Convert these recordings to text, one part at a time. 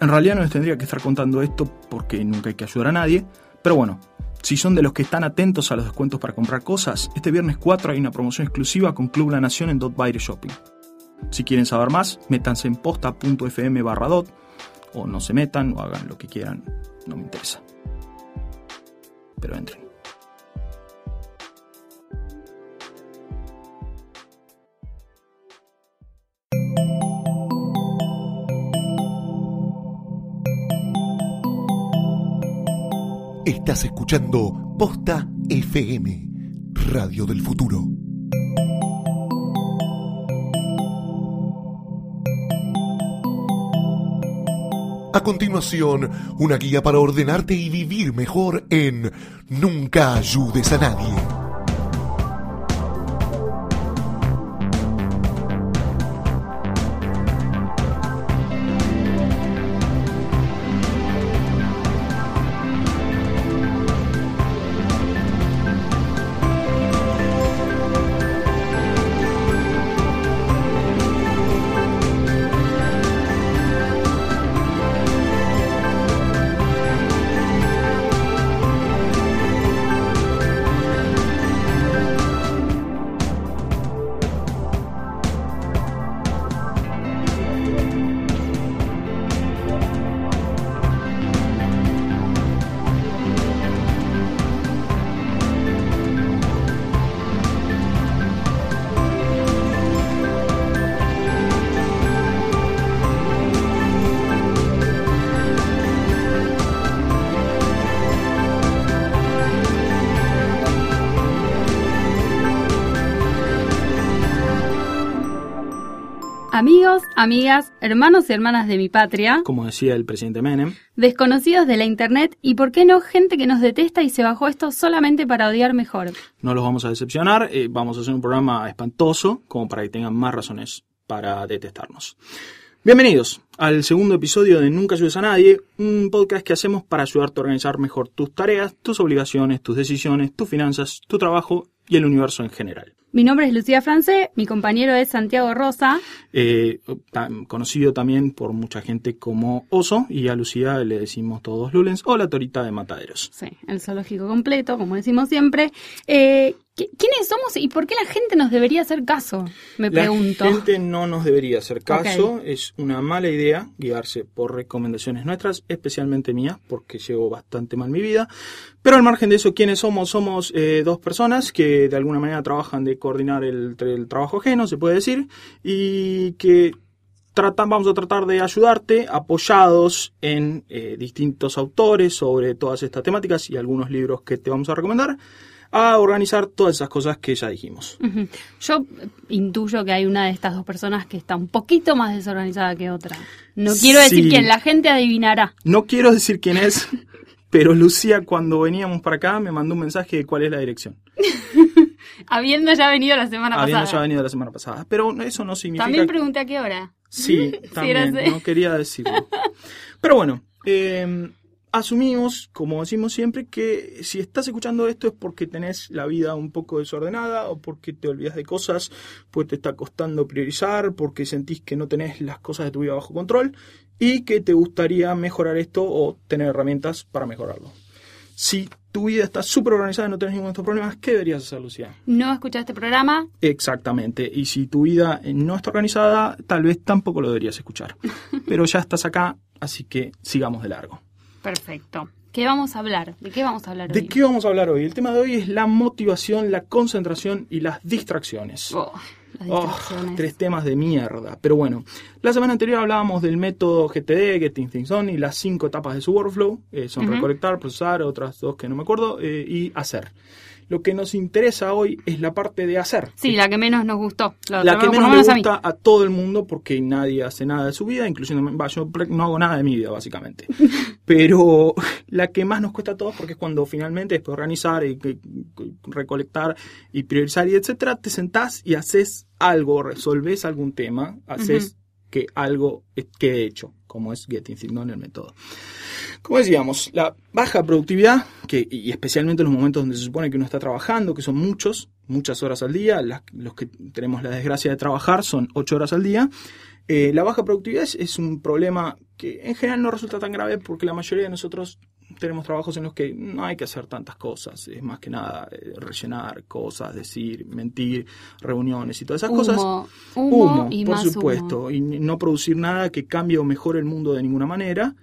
En realidad no les tendría que estar contando esto porque nunca hay que ayudar a nadie, pero bueno, si son de los que están atentos a los descuentos para comprar cosas, este viernes 4 hay una promoción exclusiva con Club La Nación en Dot Shopping. Si quieren saber más, métanse en posta.fm barra dot, o no se metan, o hagan lo que quieran, no me interesa. Pero entren. Estás escuchando Posta FM, Radio del Futuro. A continuación, una guía para ordenarte y vivir mejor en Nunca ayudes a nadie. Amigas, hermanos y hermanas de mi patria. Como decía el presidente Menem. Desconocidos de la internet y, ¿por qué no, gente que nos detesta y se bajó esto solamente para odiar mejor? No los vamos a decepcionar, eh, vamos a hacer un programa espantoso como para que tengan más razones para detestarnos. Bienvenidos al segundo episodio de Nunca ayudes a nadie, un podcast que hacemos para ayudarte a organizar mejor tus tareas, tus obligaciones, tus decisiones, tus finanzas, tu trabajo y el universo en general. Mi nombre es Lucía Francé, mi compañero es Santiago Rosa. Eh, conocido también por mucha gente como Oso, y a Lucía le decimos todos Lulens o la Torita de Mataderos. Sí, el zoológico completo, como decimos siempre. Eh, ¿Quiénes somos y por qué la gente nos debería hacer caso? Me pregunto. La gente no nos debería hacer caso. Es una mala idea guiarse por recomendaciones nuestras, especialmente mías, porque llevo bastante mal mi vida. Pero al margen de eso, ¿quiénes somos? Somos eh, dos personas que de alguna manera trabajan de coordinar el, trabajo ajeno, se puede decir, y que tratan, vamos a tratar de ayudarte apoyados en eh, distintos autores sobre todas estas temáticas y algunos libros que te vamos a recomendar a organizar todas esas cosas que ya dijimos. Yo intuyo que hay una de estas dos personas que está un poquito más desorganizada que otra. No quiero decir quién, la gente adivinará. No quiero decir quién es, pero Lucía cuando veníamos para acá me mandó un mensaje de cuál es la dirección. Habiendo ya venido la semana pasada. Habiendo ya venido la semana pasada. Pero eso no significa... También pregunté a qué hora. Sí, también, no quería decirlo. Pero bueno, eh, asumimos, como decimos siempre, que si estás escuchando esto es porque tenés la vida un poco desordenada o porque te olvidas de cosas, pues te está costando priorizar, porque sentís que no tenés las cosas de tu vida bajo control y que te gustaría mejorar esto o tener herramientas para mejorarlo. Si tu vida está súper organizada y no tenés ninguno de estos problemas, ¿qué deberías hacer, Lucía? No escuchar este programa. Exactamente. Y si tu vida no está organizada, tal vez tampoco lo deberías escuchar. Pero ya estás acá, así que sigamos de largo. Perfecto. ¿Qué vamos a hablar? ¿De qué vamos a hablar hoy? ¿De qué vamos a hablar hoy? El tema de hoy es la motivación, la concentración y las distracciones. Oh, las oh, tres temas de mierda. Pero bueno, la semana anterior hablábamos del método GTD, Getting Things Done, y las cinco etapas de su workflow. Eh, son recolectar, procesar, otras dos que no me acuerdo, eh, y hacer. Lo que nos interesa hoy es la parte de hacer. Sí, la que menos nos gustó. La, que menos, le gusta a, todo el mundo porque nadie hace nada de su vida, incluyendo yo no hago nada de mi vida, básicamente. Pero la que más nos cuesta a todos porque es cuando finalmente después de organizar y, recolectar y priorizar y etcétera, te sentás y haces algo, resolves algún tema, haces que algo quede hecho, como es Getting Things Done el método. Como decíamos, la baja productividad, y especialmente en los momentos donde se supone que uno está trabajando, que son muchos, muchas horas al día, los que tenemos la desgracia de trabajar son ocho horas al día, eh, la baja productividad es, un problema que en general no resulta tan grave porque la mayoría de nosotros tenemos trabajos en los que no hay que hacer tantas cosas, es más que nada eh, rellenar cosas, decir, mentir, reuniones y todas esas Humo, cosas. humo y por más supuesto, y no producir nada que cambie o mejore el mundo de ninguna manera,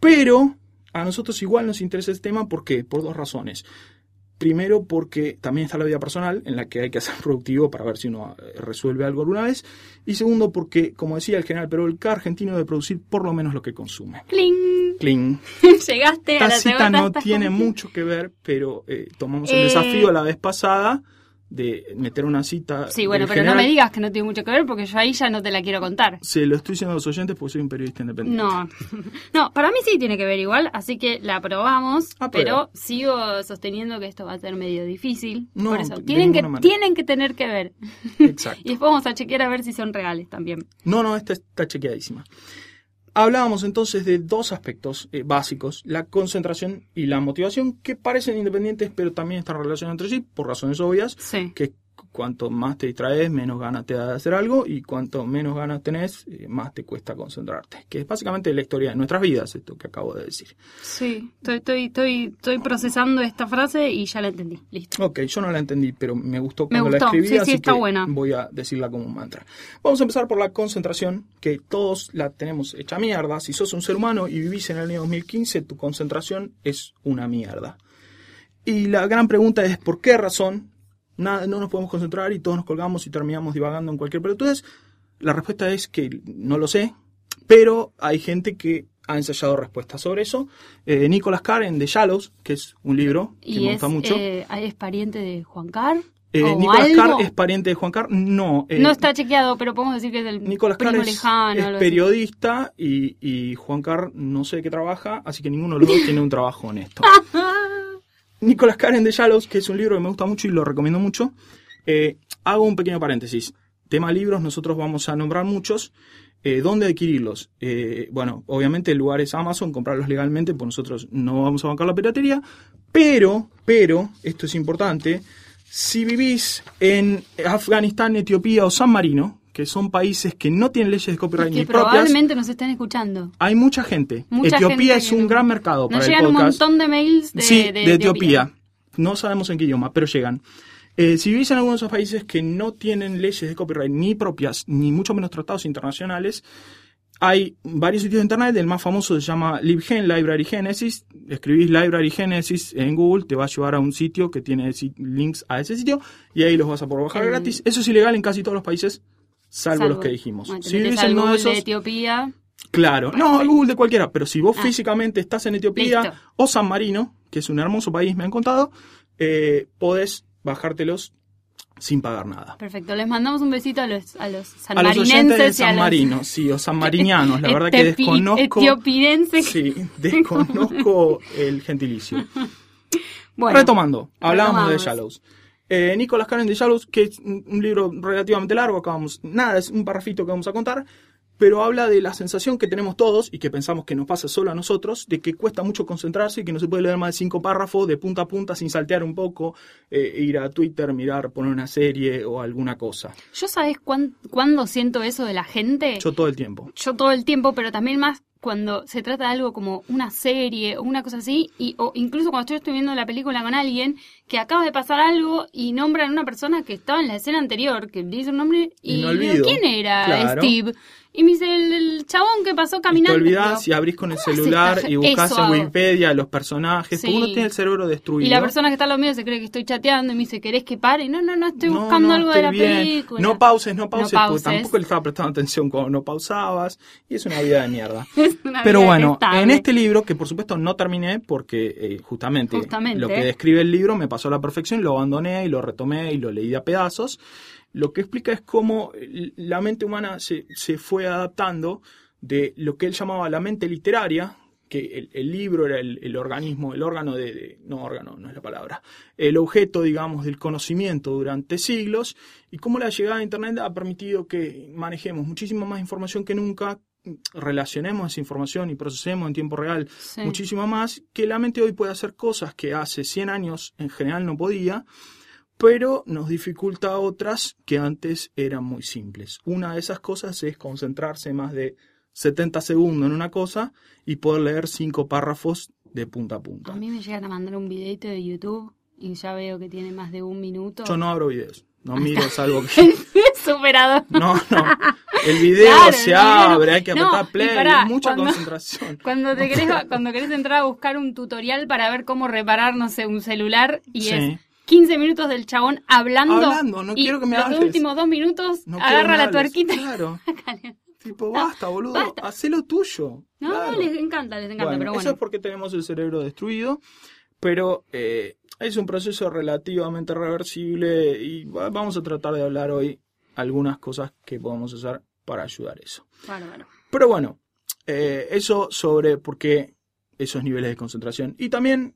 pero a nosotros igual nos interesa este tema, ¿por qué? Por dos razones. Primero, porque también está la vida personal, en la que hay que ser productivo para ver si uno eh, resuelve algo alguna vez. Y segundo, porque, como decía el general Perol, cada argentino debe producir por lo menos lo que consume. ¡Cling! Cling. Llegaste a la cita no tiene mucho que ver, pero eh, tomamos el Eh, desafío la vez pasada de meter una cita. Sí, bueno, pero no me digas que no tiene mucho que ver porque yo ahí ya no te la quiero contar. Se lo estoy diciendo a los oyentes porque soy un periodista independiente. No, no, para mí sí tiene que ver igual, así que la aprobamos, pero sigo sosteniendo que esto va a ser medio difícil. No, por eso, tienen que, manera. tienen que tener que ver. Exacto. Y después vamos a chequear a ver si son reales también. No, no, esta está chequeadísima. Hablábamos entonces de dos aspectos eh, básicos, la concentración y la motivación, que parecen independientes, pero también están relacionados entre sí, por razones obvias, Sí. que cuanto más te distraes, menos ganas te da de hacer algo, y cuanto menos ganas tenés, eh, más te cuesta concentrarte, que es básicamente la historia de nuestras vidas, esto que acabo de decir. Sí, estoy, estoy, estoy, estoy procesando esta frase y ya la entendí. Listo. Ok, yo no la entendí, pero me gustó Me cuando la escribí, sí, sí, así está que buena. voy a decirla como un mantra. Vamos a empezar por la concentración, que todos la tenemos hecha mierda. Si sos un ser humano y vivís en el año 2015, tu concentración es una mierda. Y la gran pregunta es, ¿por qué razón nada, no nos podemos concentrar y todos nos colgamos y terminamos divagando en cualquier pelotudez? La respuesta es que no lo sé, pero hay gente que ha ensayado respuestas sobre eso. Eh, Nicolas Carr en The Shallows, que es un libro que ¿Y me es, gusta mucho. eh, es pariente de Juan Carr? Eh, ¿O Nicolas algo? Carr es pariente de Juan Carr. No, eh, no está chequeado, pero podemos decir que es del Nicolas Carr primo es, lejano. es periodista y, y Juan Carr no sé de qué trabaja, así que ninguno de los dos tiene un trabajo honesto. Nicolas Carr en The Shallows, que es un libro que me gusta mucho y lo recomiendo mucho. Eh, hago un pequeño paréntesis. Tema libros, nosotros vamos a nombrar muchos. Eh, ¿Dónde adquirirlos? Eh, bueno, obviamente el lugar es Amazon, comprarlos legalmente, pues nosotros no vamos a bancar la piratería. Pero, pero, esto es importante, si vivís en Afganistán, Etiopía o San Marino, que son países que no tienen leyes de copyright que ni propias, probablemente nos estén escuchando. hay mucha gente. Mucha Etiopía gente es que un no- gran mercado para Nos el llegan un podcast. montón de mails de, sí, de- Etiopía. No sabemos en qué idioma, pero llegan. Eh, si vivís en algunos de esos países que no tienen leyes de copyright ni propias, ni mucho menos tratados internacionales, hay varios sitios de internet. El más famoso se llama LibGen, Library Genesis. Escribís Library Genesis en Google, te va a llevar a un sitio que tiene links a ese sitio y ahí los vas a poder bajar El- gratis. Eso es ilegal en casi todos los países, salvo, Salvo- los que dijimos. Bueno, si metes vivís al en uno de esos, Etiopía. Claro, no, Google de cualquiera, pero si vos Ah. físicamente estás en Etiopía Listo. o San Marino, que es un hermoso país, me han contado, eh, podés bajártelos sin pagar nada. Perfecto, les mandamos un besito a los, a los A los oyentes de sanmarinenses a San los Marino, sí, o sanmarinianos, la verdad que desconozco. etiopinenses. Sí, desconozco el gentilicio. Bueno, Retomando, hablábamos de. Shallows. Eh, Nicolas The Shallows, que es un un libro relativamente largo, acabamos, nada, es un parrafito que vamos a contar, pero habla de la sensación que tenemos todos y que pensamos que nos pasa solo a nosotros, de que cuesta mucho concentrarse y que no se puede leer más de cinco párrafos de punta a punta sin saltear un poco, eh, ir a Twitter, mirar, poner una serie o alguna cosa. ¿yo sabes cuán- cuándo siento eso de la gente? Yo todo el tiempo. yo todo el tiempo, pero también más cuando se trata de algo como una serie o una cosa así, y, o incluso cuando yo estoy viendo la película con alguien que acaba de pasar algo y nombran a una persona que estaba en la escena anterior, que dice un nombre, y me digo. ¿quién era Claro. Steve? Y me dice, el, el chabón que pasó Y te caminando. olvidás y abrís con el ¿cómo hace celular y Eso en. Wikipedia los personajes, porque Sí. uno tiene el cerebro destruido. Y la persona que está a lo mío se cree que estoy chateando y me dice, ¿querés que pare? No, no, no, estoy No, buscando no, algo de la bien. película. No pauses, no pauses, porque pauses. tampoco le estaba prestando atención cuando no pausabas. Y es una vida de mierda. Es una Pero vida bueno, detestable. en este libro, que por supuesto no terminé porque eh, justamente, Justamente. lo que describe el libro me pasó a la perfección, lo abandoné y lo retomé y lo leí a pedazos. Lo que explica es cómo eh, la mente humana se, se fue adaptando de lo que él llamaba la mente literaria, que el, el libro era el, el organismo, el órgano de, de- No, órgano no es la palabra. El objeto, digamos, del conocimiento durante siglos y cómo la llegada de Internet ha permitido que manejemos muchísima más información que nunca, relacionemos esa información y procesemos en tiempo real Sí. muchísimo más, que la mente hoy puede hacer cosas que hace 100 años en general no podía, pero nos dificulta otras que antes eran muy simples. Una de esas cosas es concentrarse más de 70 segundos en una cosa y poder leer cinco párrafos de punta a punta. A mí me llegan a mandar un videito de YouTube y ya veo que tiene más de un minuto. Yo no abro videos, no miro, es algo que... Superado. No, no. El video Claro, se no- abre, hay que No, apretar play, pará, mucha cuando- concentración. Cuando te querés, cuando querés entrar a buscar un tutorial para ver cómo reparar, no sé, un celular y Sí. es 15 minutos del chabón hablando. Hablando, no y quiero que me los hables. últimos dos minutos No agarra la tuerquita. Claro. Tipo, basta, boludo, basta. hacé lo tuyo. No, Claro. les encanta, les encanta, Bueno, pero Eso bueno. es porque tenemos el cerebro destruido, pero eh, es un proceso relativamente reversible y va- vamos a tratar de hablar hoy algunas cosas que podemos hacer para ayudar a eso. Pero bueno, eh, eso sobre por qué esos niveles de concentración. Y también,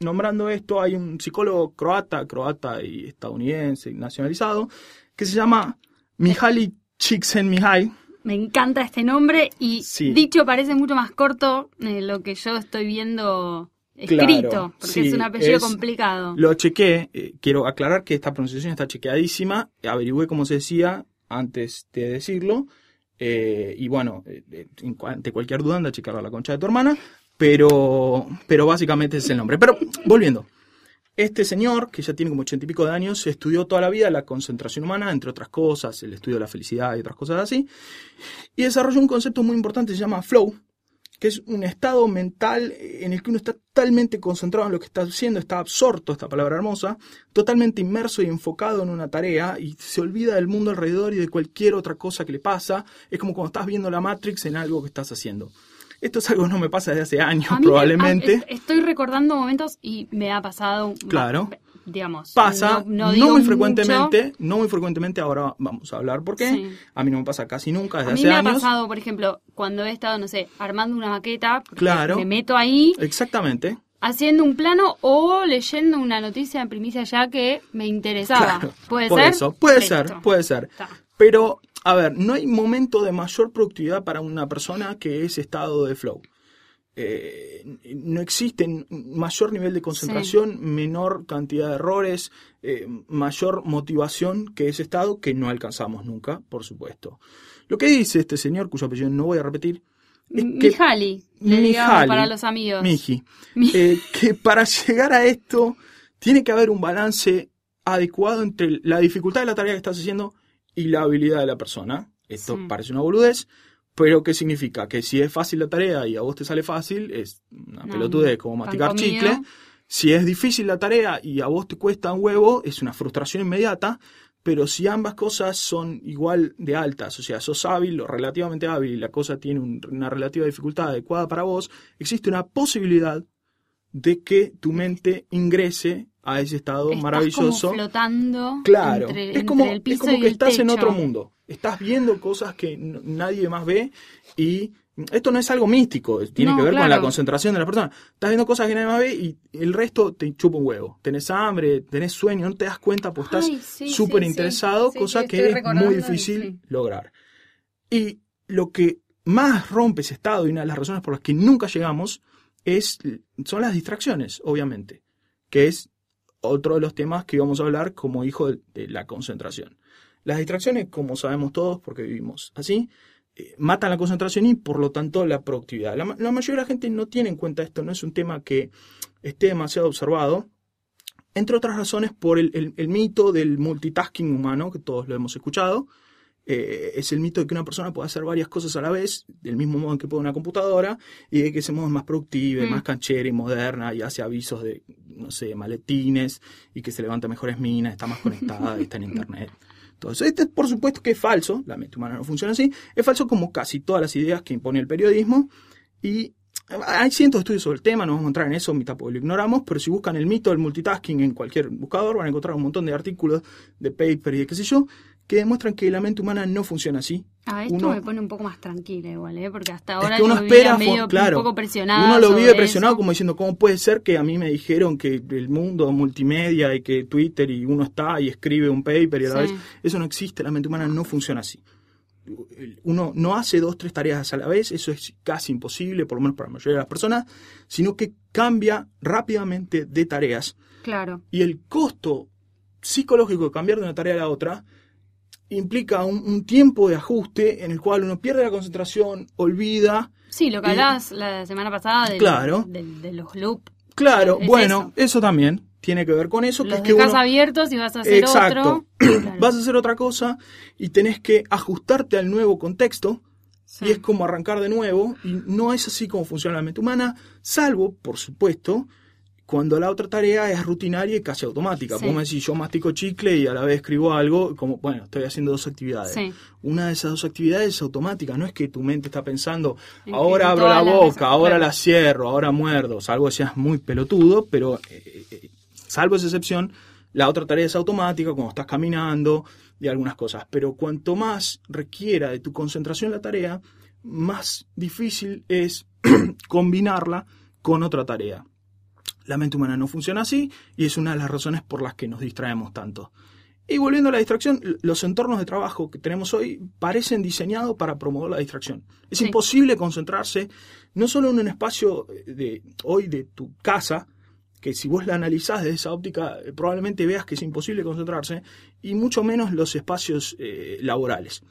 nombrando esto, hay un psicólogo croata, croata y estadounidense, nacionalizado, que se llama Mihaly Csikszentmihalyi. Me encanta este nombre y Sí. dicho parece mucho más corto de lo que yo estoy viendo Claro, escrito, porque sí, es un apellido es- complicado. Lo chequé, eh, quiero aclarar que esta pronunciación está chequeadísima, averigüé cómo se decía antes de decirlo, eh, y bueno, eh, ante cualquier duda anda a checarlo a la concha de tu hermana, pero, pero básicamente es el nombre. Pero volviendo, este señor, que ya tiene como ochenta y pico de años, estudió toda la vida la concentración humana, entre otras cosas, el estudio de la felicidad y otras cosas así, y desarrolló un concepto muy importante que se llama flow, que es un estado mental en el que uno está totalmente concentrado en lo que está haciendo, está absorto, esta palabra hermosa, totalmente inmerso y enfocado en una tarea y se olvida del mundo alrededor y de cualquier otra cosa que le pasa. Es como cuando estás viendo la Matrix en algo que estás haciendo. Esto es algo que no me pasa desde hace años, A mí me- probablemente. a- est- estoy recordando momentos y me ha pasado. Claro. Digamos. Pasa, no, muy mucho. frecuentemente, no muy frecuentemente, ahora vamos a hablar por qué. Sí. A mí no me pasa casi nunca desde A mí hace me ha años. pasado, por ejemplo, cuando he estado, no sé, armando una maqueta, Claro. me meto ahí Exactamente. haciendo un plano o leyendo una noticia en primicia ya que me interesaba. Claro, ¿Puede por ser? eso, puede Listo. ser, puede ser. Pero, a ver, no hay momento de mayor productividad para una persona que ese estado de flow. Eh, no existe mayor nivel de concentración, menor cantidad de errores, eh, mayor motivación que ese estado que no alcanzamos nunca, por supuesto. Lo que dice este señor, cuyo apellido no voy a repetir, es que Mijali, le digamos Mihaly, para los amigos. Miji, Mi- eh, que para llegar a esto tiene que haber un balance adecuado entre la dificultad de la tarea que estás haciendo y la habilidad de la persona. Esto Sí. parece una boludez, pero ¿qué significa? Que si es fácil la tarea y a vos te sale fácil, es una No, pelotudez como masticar chicle. Si es difícil la tarea y a vos te cuesta un huevo, es una frustración inmediata. Pero si ambas cosas son igual de altas, o sea, sos hábil o relativamente hábil y la cosa tiene un- una relativa dificultad adecuada para vos, existe una posibilidad de que tu mente ingrese a ese estado Estás maravilloso. como flotando Claro, entre, es como, el es como que estás en otro mundo. Estás viendo cosas que nadie más ve y esto no es algo místico, tiene No, que ver con la concentración de la persona. Estás viendo cosas que nadie más ve y el resto te chupa un huevo. Tenés hambre, tenés sueño, no te das cuenta porque Ay, estás súper sí, interesado, sí. Cosa sí, que es muy difícil lograr. Y lo que más rompe ese estado y una de las razones por las que nunca llegamos es, son las distracciones, obviamente, que es otro de los temas que vamos a hablar como hijo de, la concentración. Las distracciones, como sabemos todos, porque vivimos así, eh, matan la concentración y por lo tanto la productividad. La, la mayoría de la gente no tiene en cuenta esto, no es un tema que esté demasiado observado, entre otras razones por el, el- el mito del multitasking humano, que todos lo hemos escuchado. Eh, es el mito de que una persona puede hacer varias cosas a la vez, del mismo modo en que puede una computadora, y de que ese modo es más productiva, Mm. más canchera y moderna, y hace avisos de, no sé, maletines, y que se levanta mejores minas, está más conectada, y está en internet. Todo eso. Este, por supuesto que es falso, la mente humana no funciona así, es falso como casi todas las ideas que impone el periodismo, y hay cientos de estudios sobre el tema, no vamos a entrar en eso, mitad porque lo ignoramos, pero si buscan el mito del multitasking en cualquier buscador van a encontrar un montón de artículos, de paper y de qué sé yo, que demuestran que la mente humana no funciona así. Ah, esto Uno- me pone un poco más tranquila igual, ¿eh? Porque hasta Es ahora que uno yo espera, medio claro, un poco presionado. uno lo vive presionado eso. como diciendo, ¿cómo puede ser que a mí me dijeron que el mundo multimedia y que Twitter y uno está y escribe un paper y a la Sí. vez? Eso no existe, la mente humana no funciona así. Uno no hace dos, tres tareas a la vez, eso es casi imposible, por lo menos para la mayoría de las personas, sino que cambia rápidamente de tareas Claro. y el costo psicológico de cambiar de una tarea a la otra implica un, un tiempo de ajuste en el cual uno pierde la concentración, olvida. Sí, lo que Y- hablabas la semana pasada del- Claro. de los loops. Claro, Es bueno, eso. también tiene que ver con eso, que Los es que dejas uno abiertos y vas a hacer Exacto. otro. Claro. vas a hacer otra cosa y tenés que ajustarte al nuevo contexto Sí. y es como arrancar de nuevo y no es así como funciona la mente humana, salvo, por supuesto, cuando la otra tarea es rutinaria y casi automática. Vos me decís, yo mastico chicle y a la vez escribo algo, como, bueno, estoy haciendo dos actividades. Sí. Una de esas dos actividades es automática, no es que tu mente está pensando, En ahora abro la boca, veces- ahora claro. la cierro, ahora muerdo, salvo que seas muy pelotudo, pero eh, eh, salvo esa excepción, la otra tarea es automática cuando estás caminando y algunas cosas. Pero cuanto más requiera de tu concentración la tarea, más difícil es combinarla con otra tarea. La mente humana no funciona así y es una de las razones por las que nos distraemos tanto. Y volviendo a la distracción, los entornos de trabajo que tenemos hoy parecen diseñados para promover la distracción. Es Sí. imposible concentrarse no solo en un espacio de hoy de tu casa, que si vos la analizás desde esa óptica eh, probablemente veas que es imposible concentrarse, y mucho menos los espacios eh, laborales.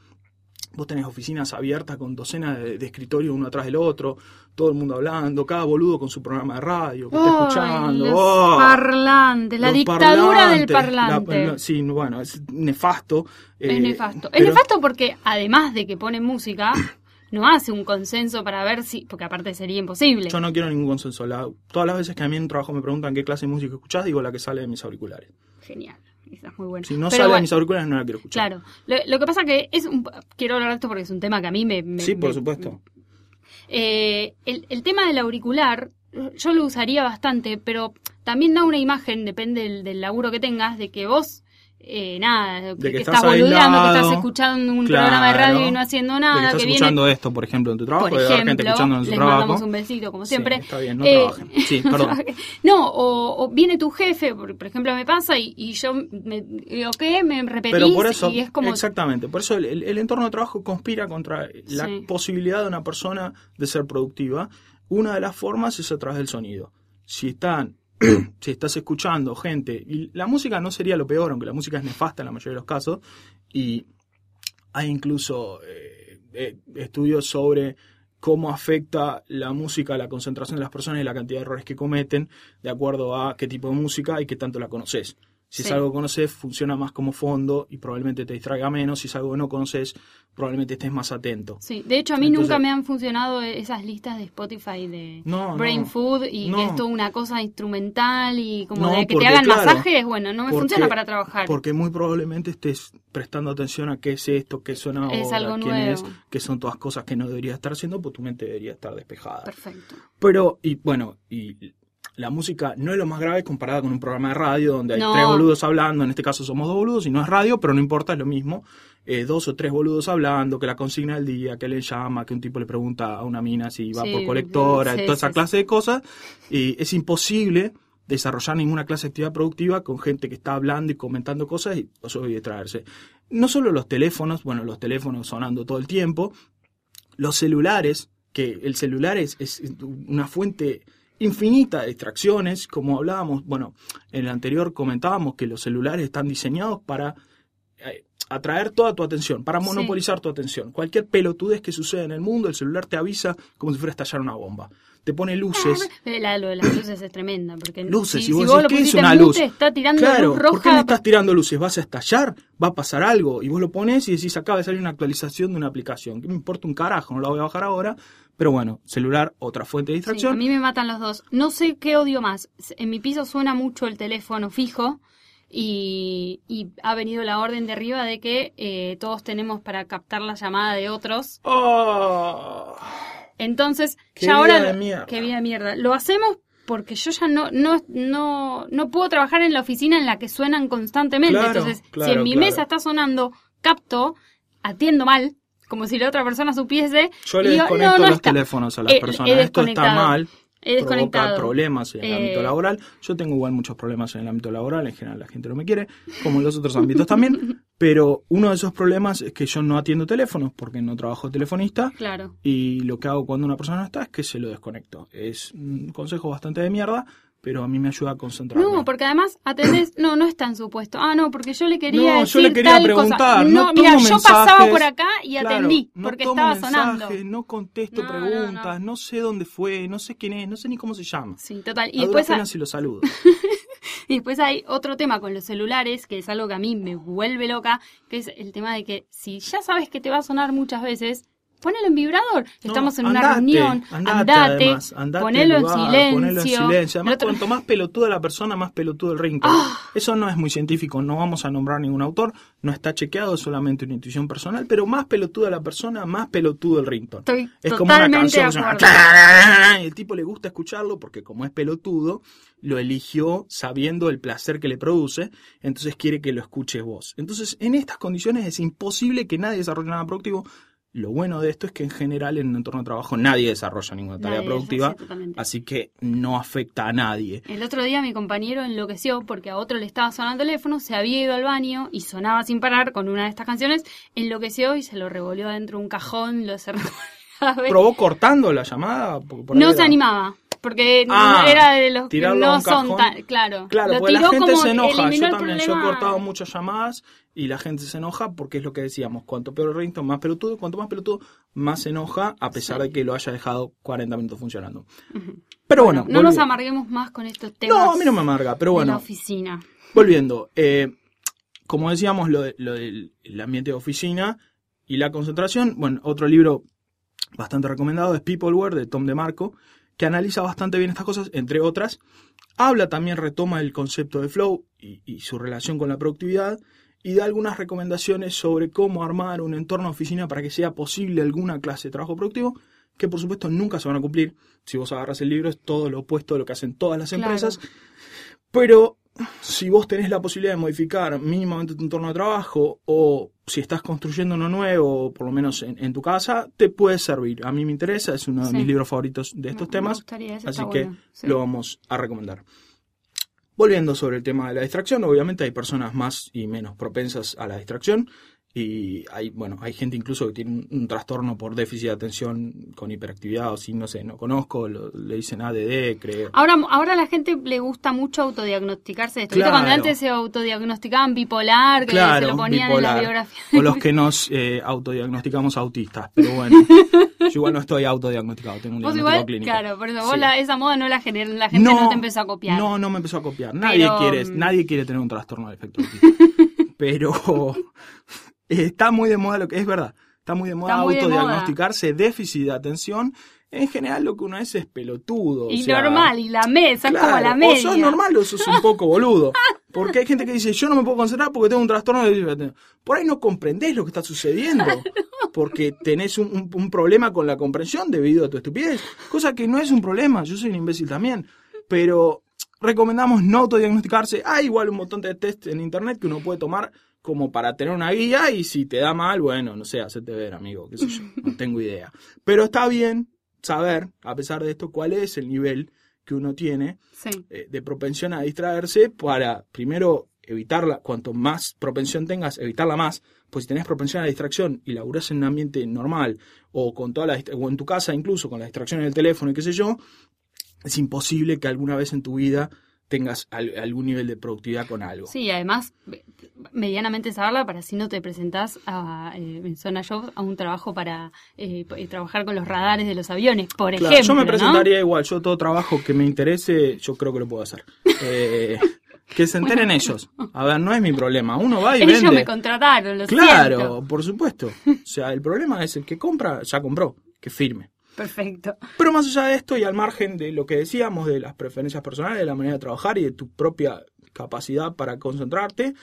Vos tenés oficinas abiertas con docenas de, de escritorios uno atrás del otro, todo el mundo hablando, cada boludo con su programa de radio que está Ay, escuchando. los ¡Oh! parlantes, la Los dictadura del parlante. la- sí, bueno, es nefasto. es eh, nefasto. Es nefasto porque además de que pone música, no hace un consenso para ver si, porque aparte sería imposible. Yo no quiero ningún consenso. La- todas las veces que a mí en trabajo me preguntan qué clase de música escuchás, digo la que sale de mis auriculares. Genial. Esa es muy buena. Si no Pero sale de mis auriculares, no la quiero escuchar. Claro. Lo, lo que pasa que es un, quiero hablar de esto porque es un tema que a mí me... me- Sí, por me- supuesto. Eh, el, el tema del auricular, yo lo usaría bastante, pero también da una imagen, depende del, del laburo que tengas, de que vos, eh, nada, que, que que estás estás boludeando, que estás escuchando un Claro. programa de radio y no haciendo de que nada, estás que, escuchando viene, esto, por ejemplo, en tu trabajo, por haber gente ejemplo, escuchando en su les trabajo. mandamos un besito, como siempre. Sí, está bien, no Eh, trabajen. Sí, perdón. no, o, o viene tu jefe, por, por ejemplo, me pasa y, y yo me digo, ¿qué? Me repetís Pero por eso, y es como... exactamente, por eso el, el- el entorno de trabajo conspira contra la Sí. posibilidad de una persona de ser productiva. Una de las formas es a través del sonido. Si están, si estás escuchando gente, y la música no sería lo peor, aunque la música es nefasta en la mayoría de los casos, y hay incluso eh, eh, estudios sobre cómo afecta la música a la concentración de las personas y la cantidad de errores que cometen de acuerdo a qué tipo de música y qué tanto la conoces. Si es algo que conoces, funciona más como fondo y probablemente te distraiga menos. Si es algo que no conoces, probablemente estés más atento. Sí, de hecho a mí Entonces- nunca me han funcionado esas listas de Spotify de No, Brain no. Food y No. que es toda una cosa instrumental y como de que te hagan claro, masajes, bueno, no me porque- funciona para trabajar. Porque muy probablemente estés prestando atención a qué es esto, qué suena Es ahora, algo quién nuevo. es, que son todas cosas que no deberías estar haciendo, pues tu mente debería estar despejada. Perfecto. Pero, y bueno, y la música no es lo más grave comparada con un programa de radio donde hay No. tres boludos hablando, en este caso somos dos boludos y no es radio, pero no importa, es lo mismo. Eh, dos o tres boludos hablando, que la consigna del día, que le llama, que un tipo le pregunta a una mina si va Sí, por colectora, sí, toda esa sí. clase de cosas. Y es imposible desarrollar ninguna clase de actividad productiva con gente que está hablando y comentando cosas y eso y distraerse. No solo los teléfonos, bueno, los teléfonos sonando todo el tiempo, los celulares, que el celular es, es una fuente infinita de distracciones, como hablábamos, bueno, en el anterior comentábamos que los celulares están diseñados para eh, atraer toda tu atención, para Sí. monopolizar tu atención. Cualquier pelotudez que suceda en el mundo, el celular te avisa como si fuera a estallar una bomba. Te pone luces. Eh, La, lo de las luces es tremenda. Porque Luces, si, y vos si vos decís, lo ¿qué es una luz? está tirando Claro, luz ¿por qué roja. estás tirando luces? ¿Vas a estallar? ¿Va a pasar algo? Y vos lo pones y decís, acaba de salir una actualización de una aplicación. ¿Qué me importa un carajo? No la voy a bajar ahora. Pero bueno, celular, otra fuente de Sí, distracción. a mí me matan los dos. No sé qué odio más. En mi piso suena mucho el teléfono fijo y, y ha venido la orden de arriba de que eh, todos tenemos para captar la llamada de otros. ¡Oh! Entonces, Qué ya vida ahora... de mierda. Qué vida de mierda. Lo hacemos porque yo ya no, no, no, no puedo trabajar en la oficina en la que suenan constantemente. Claro, Entonces, si en mi claro. mesa está sonando, capto, atiendo mal, como si la otra persona supiese. Yo le digo, desconecto no, no los está. teléfonos a las he personas. Esto está mal. He provoca problemas en el Eh, ámbito laboral. Yo tengo igual muchos problemas en el ámbito laboral. En general la gente no me quiere, como en los otros ámbitos también. Pero uno de esos problemas es que yo no atiendo teléfonos porque no trabajo telefonista. Claro. Y lo que hago cuando una persona no está es que se lo desconecto. Es un consejo bastante de mierda, pero a mí me ayuda a concentrarme. No, porque además atendés, no, no es tan supuesto. Ah, no, porque yo le quería No, yo decir le quería tal preguntar, cosa. no No, mira, yo pasaba por acá y Claro, atendí, no porque tomo estaba mensajes, sonando. No contesto No, no, preguntas, no. no, sé dónde fue, no sé quién es, no sé ni cómo se llama. Sí, total. Y a después, si lo saludo. y después hay otro tema con los celulares, que es algo que a mí me vuelve loca, que es el tema de que si ya sabes que te va a sonar muchas veces, ponelo en vibrador. No, Estamos en una andate, reunión, andate, andate, además, andate ponelo, al en lugar, silencio. ponelo en silencio. Además, otro- cuanto más pelotuda la persona, más pelotudo el ringtone. Ah. Eso no es muy científico, no vamos a nombrar ningún autor, no está chequeado, es solamente una intuición personal, pero más pelotuda la persona, más pelotudo el ringtone. Estoy es como una canción el tipo le gusta escucharlo porque como es pelotudo, lo eligió sabiendo el placer que le produce, entonces quiere que lo escuches vos. Entonces, en estas condiciones es imposible que nadie desarrolle nada productivo. Lo bueno de esto es que en general en un entorno de trabajo nadie desarrolla ninguna tarea Nadie, productiva, así que no afecta a nadie. El otro día mi compañero enloqueció porque a otro le estaba sonando el teléfono, se había ido al baño y sonaba sin parar con una de estas canciones, enloqueció y se lo revolvió adentro de un cajón, lo cerró. ¿Probó cortando la llamada? Por no se animaba, porque Ah, no era de los que no son tan... Claro, Claro, lo porque la gente como se enoja. Yo también, yo he cortado muchas llamadas y la gente se enoja porque es lo que decíamos. Cuanto peor el ringtone, más pelotudo. Cuanto más pelotudo, más se enoja a pesar Sí. de que lo haya dejado 40 minutos funcionando. Pero bueno, no nos amarguemos más con estos temas No, a mí no me amarga, pero de la bueno, oficina. volviendo. eh, como decíamos, lo, de- lo del el ambiente de oficina y la concentración. Bueno, otro libro bastante recomendado es Peopleware de Tom DeMarco, que analiza bastante bien estas cosas, entre otras. Habla también, retoma el concepto de flow y, y su relación con la productividad y da algunas recomendaciones sobre cómo armar un entorno de oficina para que sea posible alguna clase de trabajo productivo, que por supuesto nunca se van a cumplir. Si vos agarras el libro es todo lo opuesto de lo que hacen todas las Claro. empresas. Pero si vos tenés la posibilidad de modificar mínimamente tu entorno de trabajo o si estás construyendo uno nuevo, por lo menos en, en tu casa, te puede servir. A mí me interesa, es uno de Sí. mis libros favoritos de estos Me- me temas, así que bueno, sí. lo vamos a recomendar. Volviendo sobre el tema de la distracción, obviamente hay personas más y menos propensas a la distracción y hay, bueno, hay gente incluso que tiene un, un trastorno por déficit de atención con hiperactividad o si no sé, no conozco, lo- le dicen ADD, creo. Ahora, ahora a la gente le gusta mucho autodiagnosticarse esto. ¿Viste Claro. cuando antes se autodiagnosticaban bipolar, que se Claro, lo ponían bipolar. en la biografía? O los que nos eh, autodiagnosticamos autistas, pero bueno, yo igual no estoy autodiagnosticado, tengo un Vos diagnóstico igual, clínico. claro, por eso vos Sí. la- esa moda no la generó, la gente no, te empezó a copiar. No, no me empezó a copiar. Nadie Pero, quiere, mm. nadie quiere tener un trastorno de efecto autista. Pero está muy de moda lo que es verdad. Está muy de moda muy de autodiagnosticarse déficit de atención. En general lo que uno es es pelotudo. o y sea, normal, y la mesa, es como Claro, la media. O sos normal o sos un poco boludo. Porque hay gente que dice, yo no me puedo concentrar porque tengo un trastorno de déficit de atención. Por ahí no comprendés lo que está sucediendo. Porque tenés un, un- un problema con la comprensión debido a tu estupidez. Cosa que no es un problema, yo soy un imbécil también. Pero recomendamos no autodiagnosticarse. Hay igual un montón de test en internet que uno puede tomar como para tener una guía y si te da mal, bueno, no sé, hacete ver, amigo, qué sé yo, no tengo idea. Pero está bien saber, a pesar de esto, cuál es el nivel que uno tiene Sí. eh, de propensión a distraerse para, primero, evitarla, cuanto más propensión tengas, evitarla más, pues si tenés propensión a la distracción y laburás en un ambiente normal, o con toda la o en tu casa incluso, con la distracción en el teléfono y qué sé yo, es imposible que alguna vez en tu vida tengas al- algún nivel de productividad con algo. Sí, además, medianamente saberla para si no te presentás a, eh, en Zona Jobs a un trabajo para eh, eh, trabajar con los radares de los aviones, por Claro, ejemplo. yo me ¿no? presentaría igual, yo todo trabajo que me interese, yo creo que lo puedo hacer. Eh, que se enteren ellos. A ver, no es mi problema. Uno va y Ellos vende. me contrataron, lo Claro, siento. por supuesto. O sea, el problema es el que compra, ya compró, que firme. Perfecto. Pero más allá de esto y al margen de lo que decíamos, de las preferencias personales, de la manera de trabajar y de tu propia capacidad para concentrarte,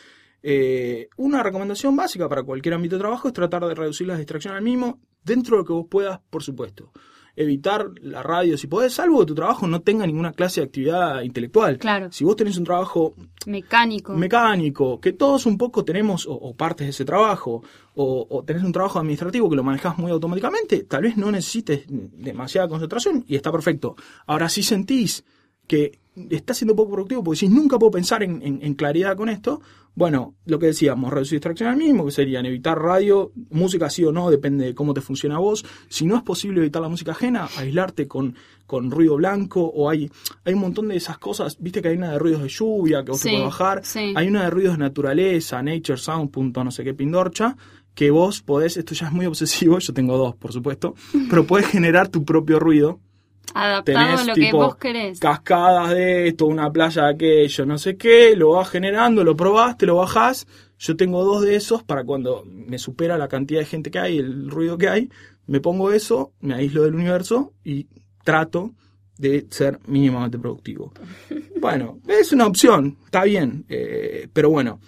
eh, una recomendación básica para cualquier ámbito de trabajo es tratar de reducir las distracciones al mínimo dentro de lo que vos puedas, por supuesto. Evitar la radio si podés, salvo que tu trabajo no tenga ninguna clase de actividad intelectual. Claro. Si vos tenés un trabajo Mecánico. mecánico, que todos un poco tenemos o, o partes de ese trabajo, o, o tenés un trabajo administrativo que lo manejás muy automáticamente, tal vez no necesites demasiada concentración y está perfecto. Ahora, si sentís que está siendo poco productivo porque si nunca puedo pensar en, en- en claridad con esto, bueno, lo que decíamos, reducir distracción al mismo, que serían evitar radio, música sí o no, depende de cómo te funciona a vos. Si no es posible evitar la música ajena, aislarte con, con ruido blanco, o hay, hay un montón de esas cosas, viste que hay una de ruidos de lluvia que vos te Sí, puedes bajar, sí. hay una de ruidos de naturaleza, nature sound, punto no sé qué pindorcha, que vos podés, esto ya es muy obsesivo, yo tengo dos, por supuesto, pero podés generar tu propio ruido Adaptado a lo tipo que vos querés. cascadas de esto, una playa de aquello, no sé qué, lo vas generando, lo probaste, lo bajás. Yo tengo dos de esos para cuando me supera la cantidad de gente que hay, el ruido que hay, me pongo eso, me aíslo del universo y trato de ser mínimamente productivo. Bueno, es una opción, está bien, eh, pero bueno,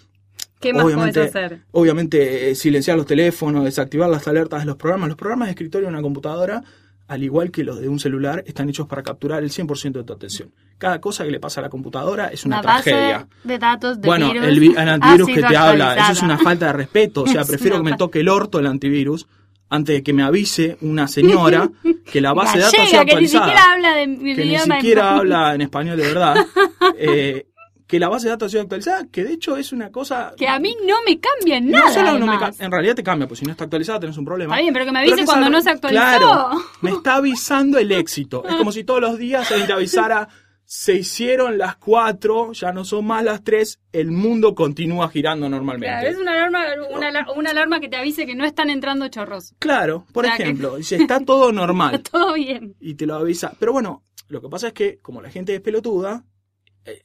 ¿Qué más obviamente, podés hacer? obviamente eh, silenciar los teléfonos, desactivar las alertas de los programas. Los programas de escritorio en una computadora, al igual que los de un celular, están hechos para capturar el 100% de tu atención. Cada cosa que le pasa a la computadora es una Una base tragedia. de datos de Bueno, virus el, vi- el ha antivirus que te habla, eso actualizada. es una falta de respeto. O sea, prefiero que me toque el orto el antivirus antes de que me avise una señora que la base de datos Gallega, sea que ni actualizada siquiera habla de mi que ni idioma. siquiera habla en español de verdad, eh, que la base de datos ha sido actualizada, que de hecho es una cosa... Que a mí no me cambia no nada. solo no me en realidad te cambia, pues si no está actualizada tenés un problema. Está bien, pero que me avise cuando no se actualizó. Claro, me está avisando el éxito. Es como si todos los días alguien te avisara, se hicieron las cuatro, ya no son más las tres, el mundo continúa girando normalmente. Claro, es una alarma, una, una alarma que te avise que no están entrando chorros. Claro, por O sea que- ejemplo, si está todo normal. Está todo bien. y te lo avisa. Pero bueno, lo que pasa es que como la gente es pelotuda,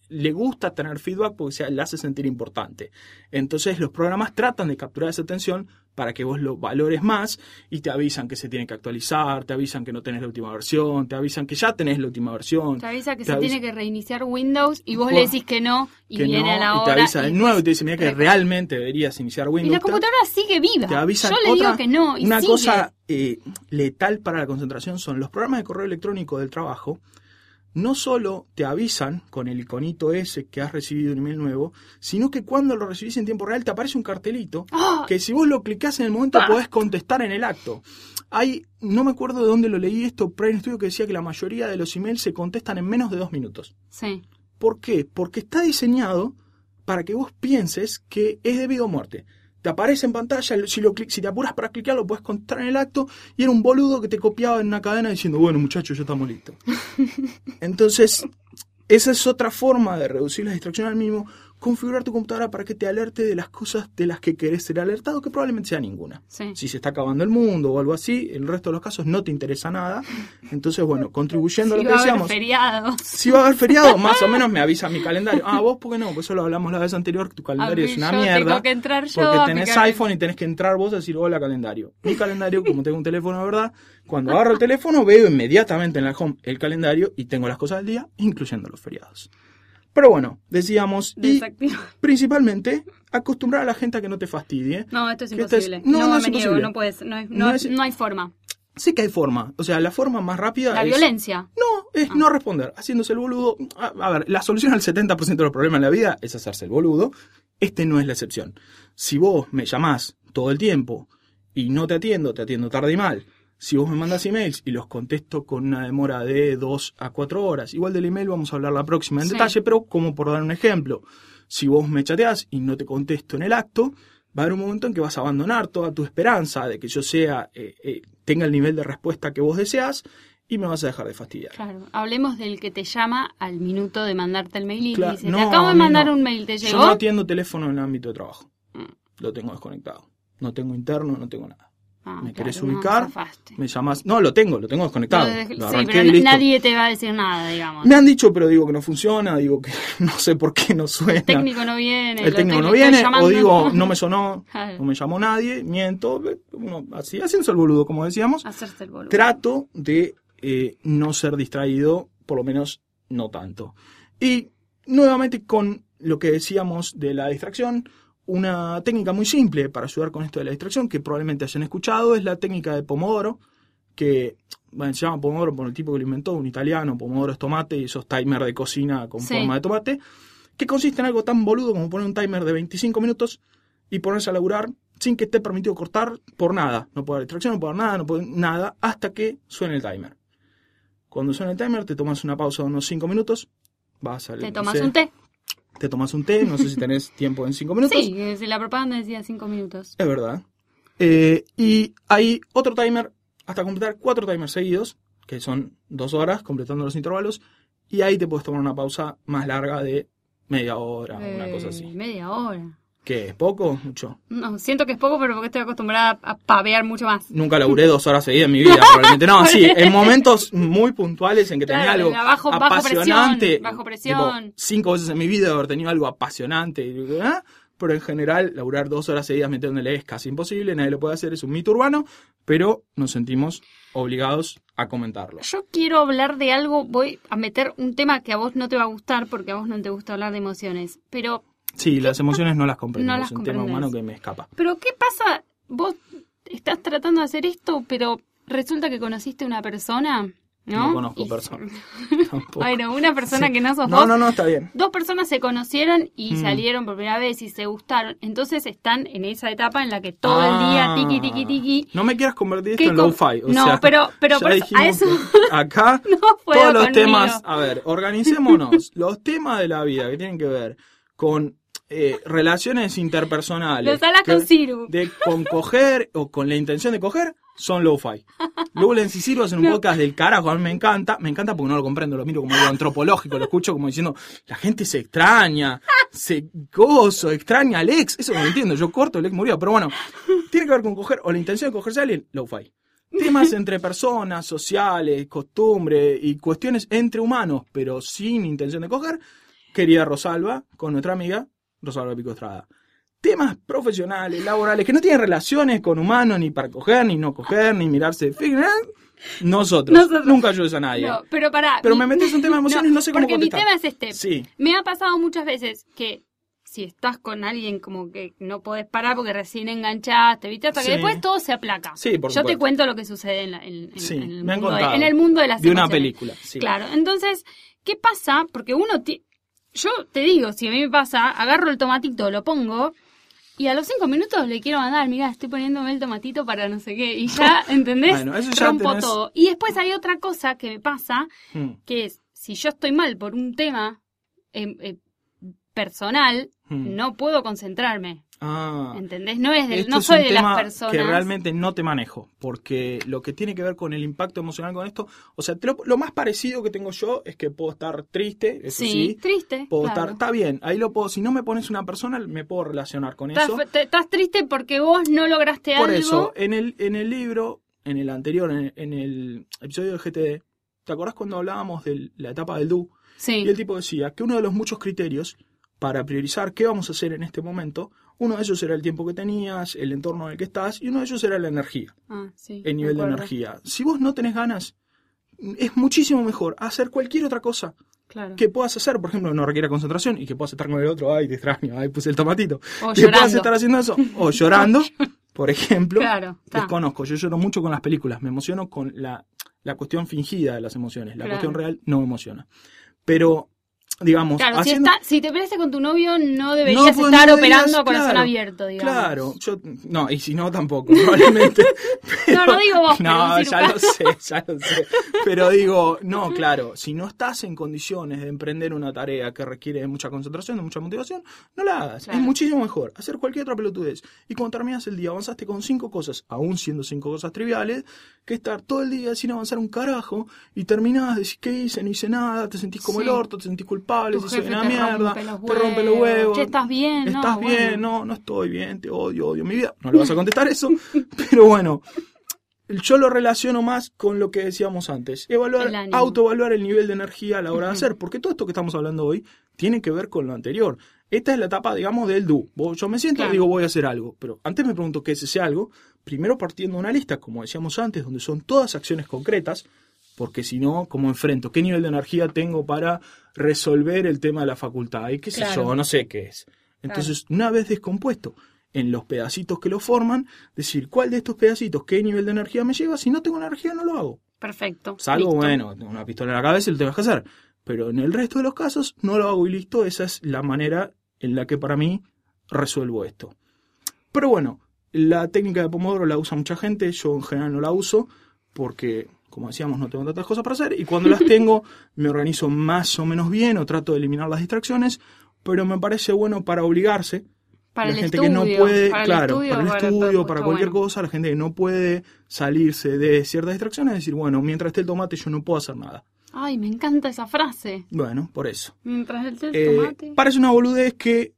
le gusta tener feedback porque se le hace sentir importante. Entonces los programas tratan de capturar esa atención para que vos lo valores más y te avisan que se tiene que actualizar, te avisan que no tenés la última versión, te avisan que ya tenés la última versión. Te avisa que Te se avisa- tiene que reiniciar Windows y vos le decís que no y que viene no, a la y hora. te avisa de y- nuevo y te dice, mira que realmente deberías iniciar Y Windows. la computadora sigue viva. te avisan Yo le digo que no. Y una sigue. cosa eh, letal para la concentración son los programas de correo electrónico del trabajo no solo te avisan con el iconito ese que has recibido un email nuevo, sino que cuando lo recibís en tiempo real te aparece un cartelito ¡Ah! que si vos lo clicás en el momento Ah. podés contestar en el acto. Hay, no me acuerdo de dónde lo leí esto, pero hay un estudio que decía que la mayoría de los emails se contestan en menos de dos minutos. Sí. ¿Por qué? Porque está diseñado para que vos pienses que es debido a muerte. Te aparece en pantalla, si, lo, si te apuras para clicarlo, puedes contestar en el acto, y era un boludo que te copiaba en una cadena diciendo, bueno muchachos, ya estamos listos. Entonces, esa es otra forma de reducir la distracción al mínimo, configurar tu computadora para que te alerte de las cosas de las que querés ser alertado, que probablemente sea ninguna. Sí. Si se está acabando el mundo o algo así, el resto de los casos no te interesa nada. Entonces, bueno, contribuyendo a lo va que a haber decíamos, feriados. si va a haber feriado, más o menos me avisa mi calendario. Ah, vos, ¿por qué no? Pues eso lo hablamos la vez anterior, que tu calendario mí es una yo mierda. tengo que entrar yo porque tenés iPhone y tenés que entrar vos a decir hola calendario. Mi calendario, como tengo un teléfono verdad, cuando agarro el teléfono veo inmediatamente en la home el calendario y tengo las cosas del día, incluyendo los feriados. Pero bueno, decíamos, y principalmente acostumbrar a la gente a que no te fastidie. No, esto es imposible. no, No, no es me niego, no puedes. No, No es- no hay forma. Sí que hay forma, o sea, la forma más rápida La es... violencia. No, es no responder, haciéndose el boludo. A, a ver, la solución al 70% de los problemas en la vida es hacerse el boludo. Este no es la excepción. Si vos me llamás todo el tiempo y no te atiendo, te atiendo tarde y mal. Si vos me mandas emails y los contesto con una demora de 2 a 4 horas, igual del email vamos a hablar la próxima en Sí. detalle, pero como por dar un ejemplo, si vos me chateás y no te contesto en el acto, va a haber un momento en que vas a abandonar toda tu esperanza de que yo sea, eh, eh, tenga el nivel de respuesta que vos deseas y me vas a dejar de fastidiar. Claro. Hablemos del que te llama al minuto de mandarte el mail y Claro, dice, no, te acabo de mandar no. un mail, ¿te Yo llegó? no atiendo teléfono en el ámbito de trabajo. Mm. Lo tengo desconectado. No tengo interno, no tengo nada. Ah, ¿Me claro, querés ubicar? Me llamas. No, lo tengo, lo tengo desconectado. Lo de- Lo sí, pero y nadie te va a decir nada, digamos. Me han dicho, pero digo que no funciona, digo que no sé por qué no suena. El técnico no viene. El técnico no viene, o digo, no me sonó, Claro. no me llamó nadie, miento, uno, así, haciendo el boludo, como decíamos. Hacerse el boludo. trato de eh, no ser distraído, por lo menos no tanto. Y nuevamente con lo que decíamos de la distracción, una técnica muy simple para ayudar con esto de la distracción, que probablemente hayan escuchado, es la técnica de Pomodoro, que bueno, se llama Pomodoro por el tipo que lo inventó, un italiano, Pomodoro es tomate y esos timers de cocina con Sí. forma de tomate, que consiste en algo tan boludo como poner un timer de 25 minutos y ponerse a laburar sin que esté permitido cortar por nada. No puede haber distracción, no puede haber nada, no puede nada, hasta que suene el timer. Cuando suene el timer, te tomas una pausa de unos 5 minutos, vas al... Te no tomas sé, un té. Te tomas un té, no sé si tenés tiempo en cinco minutos. Sí, eh, la propaganda decía cinco minutos. Es verdad. Eh, y hay otro timer hasta completar cuatro timers seguidos, que son dos horas completando los intervalos, y ahí te puedes tomar una pausa más larga de media hora, una Eh, cosa así. Media hora. ¿Qué? ¿Es poco? Mucho. No, siento que es poco, pero porque estoy acostumbrada a pavear mucho más. Nunca laburé dos horas seguidas en mi vida, probablemente. No, sí, en momentos muy puntuales en que tenía Claro, algo bajo- bajo apasionante. presión, bajo presión. tipo, cinco veces en mi vida haber tenido algo apasionante. ¿eh? Pero en general, laburar dos horas seguidas metiéndole es casi imposible, nadie lo puede hacer, es un mito urbano, pero nos sentimos obligados a comentarlo. Yo quiero hablar de algo, voy a meter un tema que a vos no te va a gustar porque a vos no te gusta hablar de emociones, pero Sí, las emociones no las comprendo, No las es un tema humano que me escapa. pero ¿qué pasa? Vos estás tratando de hacer esto, pero resulta que conociste una persona, ¿no? No, conozco Y- personas. Bueno, una persona Sí. que no sos No, vos. no, no, está bien. Dos personas se conocieron y Mm. salieron por primera vez y se gustaron. Entonces están en esa etapa en la que todo el día Ah. tiki tiki tiki. No me quieras convertir ¿Qué esto en con- o No, sea, pero- pero ya por eso- a eso- acá No puedo todos los conmigo. temas, a ver, organicémonos. los temas de la vida que tienen que ver con eh, relaciones interpersonales. Los que- con Ciru. De con coger o con la intención de coger son low-fi. Lugulen y Ciru hacen un No. podcast del carajo, a mí me encanta. Me encanta porque no lo comprendo, lo miro como algo antropológico, lo escucho como diciendo, la gente se extraña, se gozo, extraña al ex. Eso no lo entiendo, yo corto, el ex murió. Pero bueno, tiene que ver con coger o la intención de cogerse a alguien, low-fi. Temas entre personas, sociales, costumbres y cuestiones entre humanos, pero sin intención de coger, querida Rosalba, con nuestra amiga Rosalba Pico Estrada. Temas profesionales, laborales, que no tienen relaciones con humanos, ni para coger, ni no coger, ni mirarse. Nosotros. Nosotros. Nunca ayudes a nadie. No, pero pará. Pero me metes un tema de emociones, no sé cómo Porque mi tema es este. Sí. Me ha pasado muchas veces que si estás con alguien como que no podés parar porque recién enganchaste, ¿viste? Hasta que Sí. después todo se aplaca. Sí, por Yo te cuento lo que sucede en, la- en- en- Sí, en el, mundo de, en el mundo de las De una película. Sí. Claro, entonces, ¿qué pasa? Porque uno... Yo te digo, si a mí me pasa, agarro el tomatito, lo pongo... Y a los cinco minutos le quiero mandar, mira, estoy poniéndome el tomatito para no sé qué. Y ya, ¿entendés? Bueno, eso ya Rompo tenés- todo. Y después hay otra cosa que me pasa, Mm, que es, si yo estoy mal por un tema eh, eh, personal, mm. no puedo concentrarme. Ah. ¿Entendés? No es del, no es soy un de tema las personas. que realmente no te manejo, porque lo que tiene que ver con el impacto emocional con esto, o sea, lo, lo más parecido que tengo yo es que puedo estar triste, eso sí, sí, triste. puedo claro. estar, está bien, ahí lo puedo, si no me pones una persona, me puedo relacionar con Estás, eso. estás triste porque vos no lograste Por algo. eso, en el, en el libro, en el anterior, en, en el episodio de GTD, ¿te acordás cuando hablábamos de la etapa del DU? Sí. Y el tipo decía que uno de los muchos criterios para priorizar qué vamos a hacer en este momento, uno de ellos era el tiempo que tenías, el entorno en el que estás, y uno de ellos era la energía, Ah, sí, el nivel de energía. Si vos no tenés ganas, es muchísimo mejor hacer cualquier otra cosa Claro. que puedas hacer, por ejemplo, no requiera concentración y que puedas estar con el otro, ay, te extraño, ay, puse el tomatito. O que puedas estar haciendo eso, o llorando, por ejemplo. Claro. Desconozco, yo lloro mucho con las películas, me emociono con la, la cuestión fingida de las emociones, la Claro. cuestión real no me emociona. Pero, digamos, Claro, si, está, si te peleaste con tu novio, no deberías No, pues, estar no operando a corazón claro, abierto, digamos. Claro, yo, no, y si no tampoco, probablemente. No, no digo vos, No, ya lo sé, ya lo sé. Pero digo, no, claro, si no estás en condiciones de emprender una tarea que requiere de mucha concentración, de mucha motivación, no la hagas. Claro. Es muchísimo mejor hacer cualquier otra pelotudez. Y cuando terminas el día, avanzaste con cinco cosas, aún siendo cinco cosas triviales, que estar todo el día sin avanzar un carajo y terminás, decís, ¿qué hice? No hice nada, te sentís como Sí. el orto, te sentís culpable, Si soy una te mierda, rompe los te rompe los huevos. Che, ¿estás bien? No, Estás bueno. bien, no, no estoy bien, te odio, odio mi vida. No le vas a contestar eso, pero bueno. Yo lo relaciono más con lo que decíamos antes. Evaluar, autoevaluar el nivel de energía a la hora de hacer. Porque todo esto que estamos hablando hoy tiene que ver con lo anterior. Esta es la etapa, digamos, del do. Yo me siento y digo, voy a hacer algo. Pero antes me pregunto qué es ese algo. Primero partiendo de una lista, como decíamos antes, donde son todas acciones concretas. Porque si no, ¿cómo enfrento? ¿Qué nivel de energía tengo para resolver el tema de la facultad? Y qué sé yo, no sé qué es. Entonces, una vez descompuesto en los pedacitos que lo forman, decir cuál de estos pedacitos, qué nivel de energía me lleva. Si no tengo energía, no lo hago. Perfecto. Salvo, listo. bueno, tengo una pistola en la cabeza y lo tengo que hacer. Pero en el resto de los casos, no lo hago y listo. Esa es la manera en la que para mí resuelvo esto. Pero bueno, la técnica de Pomodoro la usa mucha gente. Yo en general no la uso porque como decíamos, no tengo tantas cosas para hacer y cuando las tengo me organizo más o menos bien o trato de eliminar las distracciones, pero me parece bueno para obligarse. Para la el gente estudio, que no puede, para el claro, estudio, para el estudio, para cualquier bueno. cosa, la gente que no puede salirse de ciertas distracciones, decir, bueno, mientras esté el tomate yo no puedo hacer nada. Ay, me encanta esa frase. Bueno, por eso. Mientras el té Eh, tomate. parece una boludez que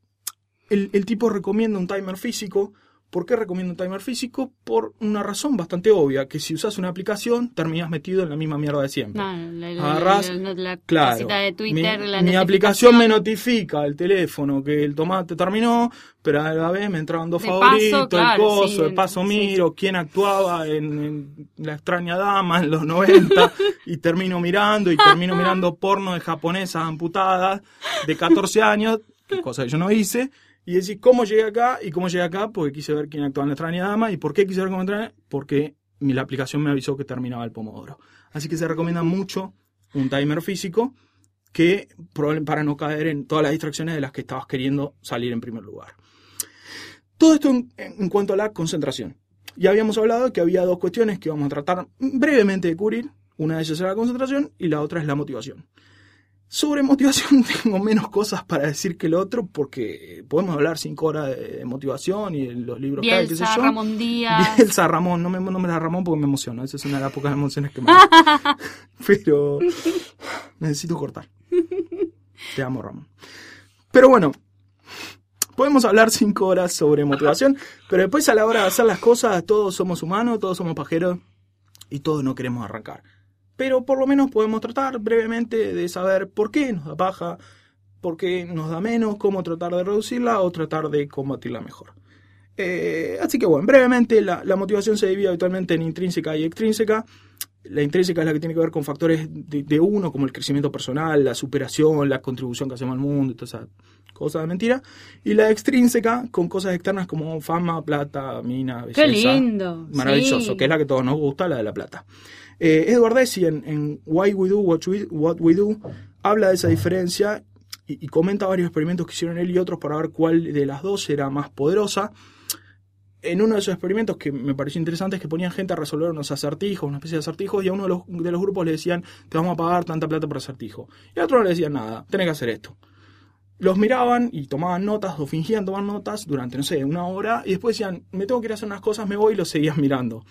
el, el tipo recomienda un timer físico. ¿Por qué recomienda un timer físico? Por una razón bastante obvia, que si usas una aplicación terminas metido en la misma mierda de siempre. No, la, la- Agarrás, la- la Claro, de Twitter, mi, la mi notificación. aplicación me notifica el teléfono que el tomate terminó, pero a la vez me entraban dos De favoritos, paso, claro, el coso, sí, de paso sí. miro quién actuaba en, en La extraña dama en los 90 y termino mirando y termino mirando porno de japonesas amputadas de 14 años, que cosa que yo no hice, y decir cómo llegué acá y cómo llegué acá porque quise ver quién actuaba en La extraña dama y por qué quise ver cómo entraba, porque la aplicación me avisó que terminaba el pomodoro. Así que se recomienda mucho un timer físico que para no caer en todas las distracciones de las que estabas queriendo salir en primer lugar. Todo esto en, en cuanto a la concentración. Ya habíamos hablado que había dos cuestiones que vamos a tratar brevemente de cubrir. Una de ellas es la concentración y la otra es la motivación. Sobre motivación tengo menos cosas para decir que lo otro porque podemos hablar cinco horas de, motivación y los libros que hay, qué sé Bielsa, yo. Ramón Díaz. Bielsa, Ramón, no me nombres a Ramón porque me emociona. Esa es una de las pocas emociones que me Pero necesito cortar. Te amo, Ramón. Pero bueno, podemos hablar cinco horas sobre motivación, pero después a la hora de hacer las cosas, todos somos humanos, todos somos pajeros y todos no queremos arrancar. Pero por lo menos podemos tratar brevemente de saber por qué nos da paja, por qué nos da menos, cómo tratar de reducirla o tratar de combatirla mejor. Eh, así que bueno, brevemente la, la motivación se divide habitualmente en intrínseca y extrínseca. La intrínseca es la que tiene que ver con factores de, de uno, como el crecimiento personal, la superación, la contribución que hacemos al mundo, y todas esas cosas de mentira. Y la extrínseca con cosas externas como fama, plata, mina, belleza. Qué lindo. Maravilloso, sí. que es la que a todos nos gusta, la de la plata. Eh, Edward Deci en, Why We Do What We, What We Do habla de esa diferencia y, comenta varios experimentos que hicieron él y otros para ver cuál de las dos era más poderosa. En uno de esos experimentos que me pareció interesante es que ponían gente a resolver unos acertijos, una especie de acertijos, y a uno de los, de los grupos le decían, te vamos a pagar tanta plata por acertijo. Y al otro no le decían nada, tenés que hacer esto. Los miraban y tomaban notas o fingían tomar notas durante, no sé, una hora, y después decían, me tengo que ir a hacer unas cosas, me voy y los seguían mirando.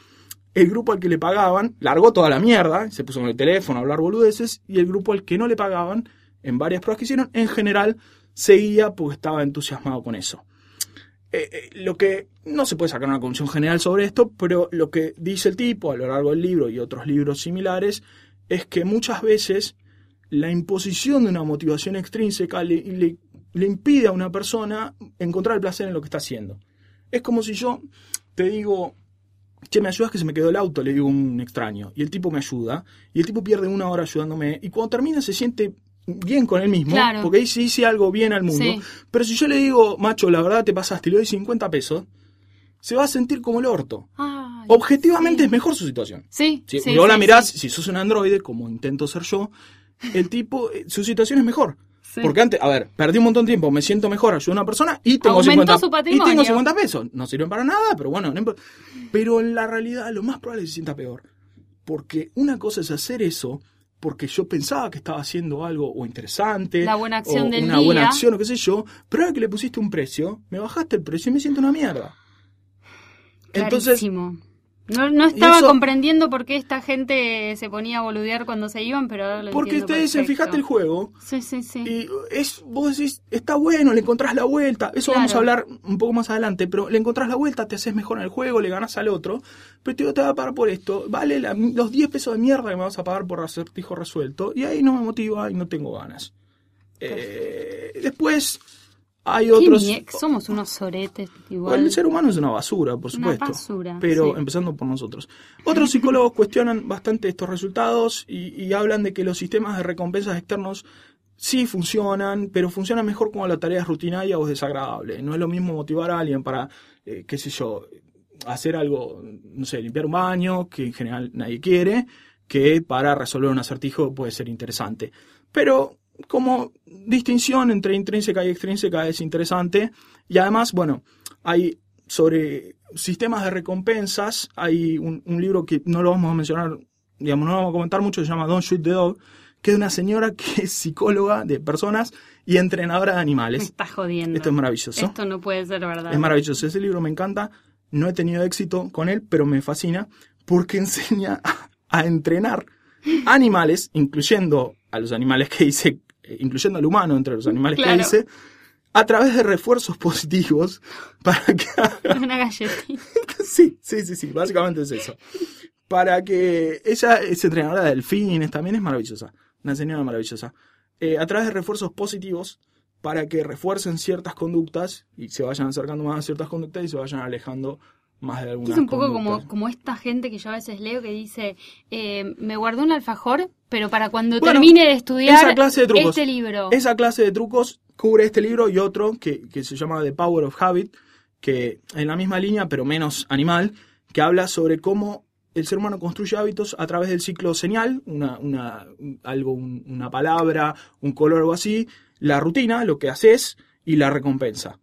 El grupo al que le pagaban largó toda la mierda, se puso con el teléfono a hablar boludeces, y el grupo al que no le pagaban, en varias pruebas que hicieron, en general seguía porque estaba entusiasmado con eso. Eh, eh, lo que no se puede sacar una conclusión general sobre esto, pero lo que dice el tipo a lo largo del libro y otros libros similares es que muchas veces la imposición de una motivación extrínseca le, le- le impide a una persona encontrar el placer en lo que está haciendo. Es como si yo te digo, che, me ayudas que se me quedó el auto, le digo a un extraño, y el tipo me ayuda, y el tipo pierde una hora ayudándome, y cuando termina se siente bien con él mismo, Claro. porque dice, hice algo bien al mundo. Sí. Pero si yo le digo, macho, la verdad te pasaste y le doy 50 pesos, se va a sentir como el orto. Ay, Objetivamente sí. es mejor su situación. Sí, Si sí, la mirás, si sos un androide, como intento ser yo, el tipo, eh, su situación es mejor. Sí. Porque antes, a ver, perdí un montón de tiempo, me siento mejor, ayudo a una persona y tengo, Aumentó 50, su y tengo 50 pesos. No sirven para nada, pero bueno, no pero en la realidad lo más probable es que se sienta peor. Porque una cosa es hacer eso porque yo pensaba que estaba haciendo algo o interesante, La buena acción o del una buena día. acción o qué sé yo, pero ahora que le pusiste un precio, me bajaste el precio y me siento una mierda. Entonces, Clarísimo. No, no estaba eso- comprendiendo por qué esta gente se ponía a boludear cuando se iban, pero ahora lo porque ustedes dicen, fíjate el juego, Sí, sí, sí. Y es, vos decís, está bueno, le encontrás la vuelta. Eso vamos a hablar un poco más adelante, pero le encontrás la vuelta, te haces mejor en el juego, le ganás al otro. Pero te, digo, te va a pagar por esto. Vale la- los 10 pesos de mierda que me vas a pagar por acertijo resuelto. Y ahí no me motiva y no tengo ganas. Eh, después hay otros. Somos unos soretes igual. El ser humano es una basura, por Una supuesto. basura, pero sí. empezando por nosotros. Otros psicólogos cuestionan bastante estos resultados y, y hablan de que los sistemas de recompensas externos sí funcionan, pero funcionan mejor cuando la tarea es rutinaria o es desagradable. No es lo mismo motivar a alguien para, eh, qué sé yo, hacer algo, no sé, limpiar un baño, que en general nadie quiere, que para resolver un acertijo puede ser interesante. Pero como distinción entre intrínseca y extrínseca es interesante. Y además, bueno, hay sobre sistemas de recompensas, hay un, un libro que no lo vamos a mencionar digamos, no vamos a comentar mucho, se llama Don't Shoot the Dog, que es una señora que es psicóloga de personas y entrenadora de Me animales. estás jodiendo. Esto es maravilloso. Esto no puede ser verdad. Es maravilloso. Ese libro me encanta. No he tenido éxito con él, pero me fascina porque enseña a, a entrenar animales, incluyendo a los animales que dice, incluyendo al humano entre los animales Claro. que dice, a través de refuerzos positivos para que haga Una galletita. Sí, sí, sí, sí, básicamente es eso. Para que ella es entrenadora de delfines, también es maravillosa, una señora maravillosa. Eh, a través de refuerzos positivos, para que refuercen ciertas conductas y se vayan acercando más a ciertas conductas y se vayan alejando más de algunas Es un poco conductas. como, como esta gente que yo a veces leo que dice, eh, me guardé un alfajor, pero para cuando Bueno, termine de estudiar esa clase de trucos. este libro. Esa clase de trucos cubre este libro y otro que, que se llama The Power of Habit, que en la misma línea, pero menos animal, que habla sobre cómo el ser humano construye hábitos a través del ciclo señal, una, una, algo, un- una palabra, un color o algo así, la rutina, lo que haces y la recompensa.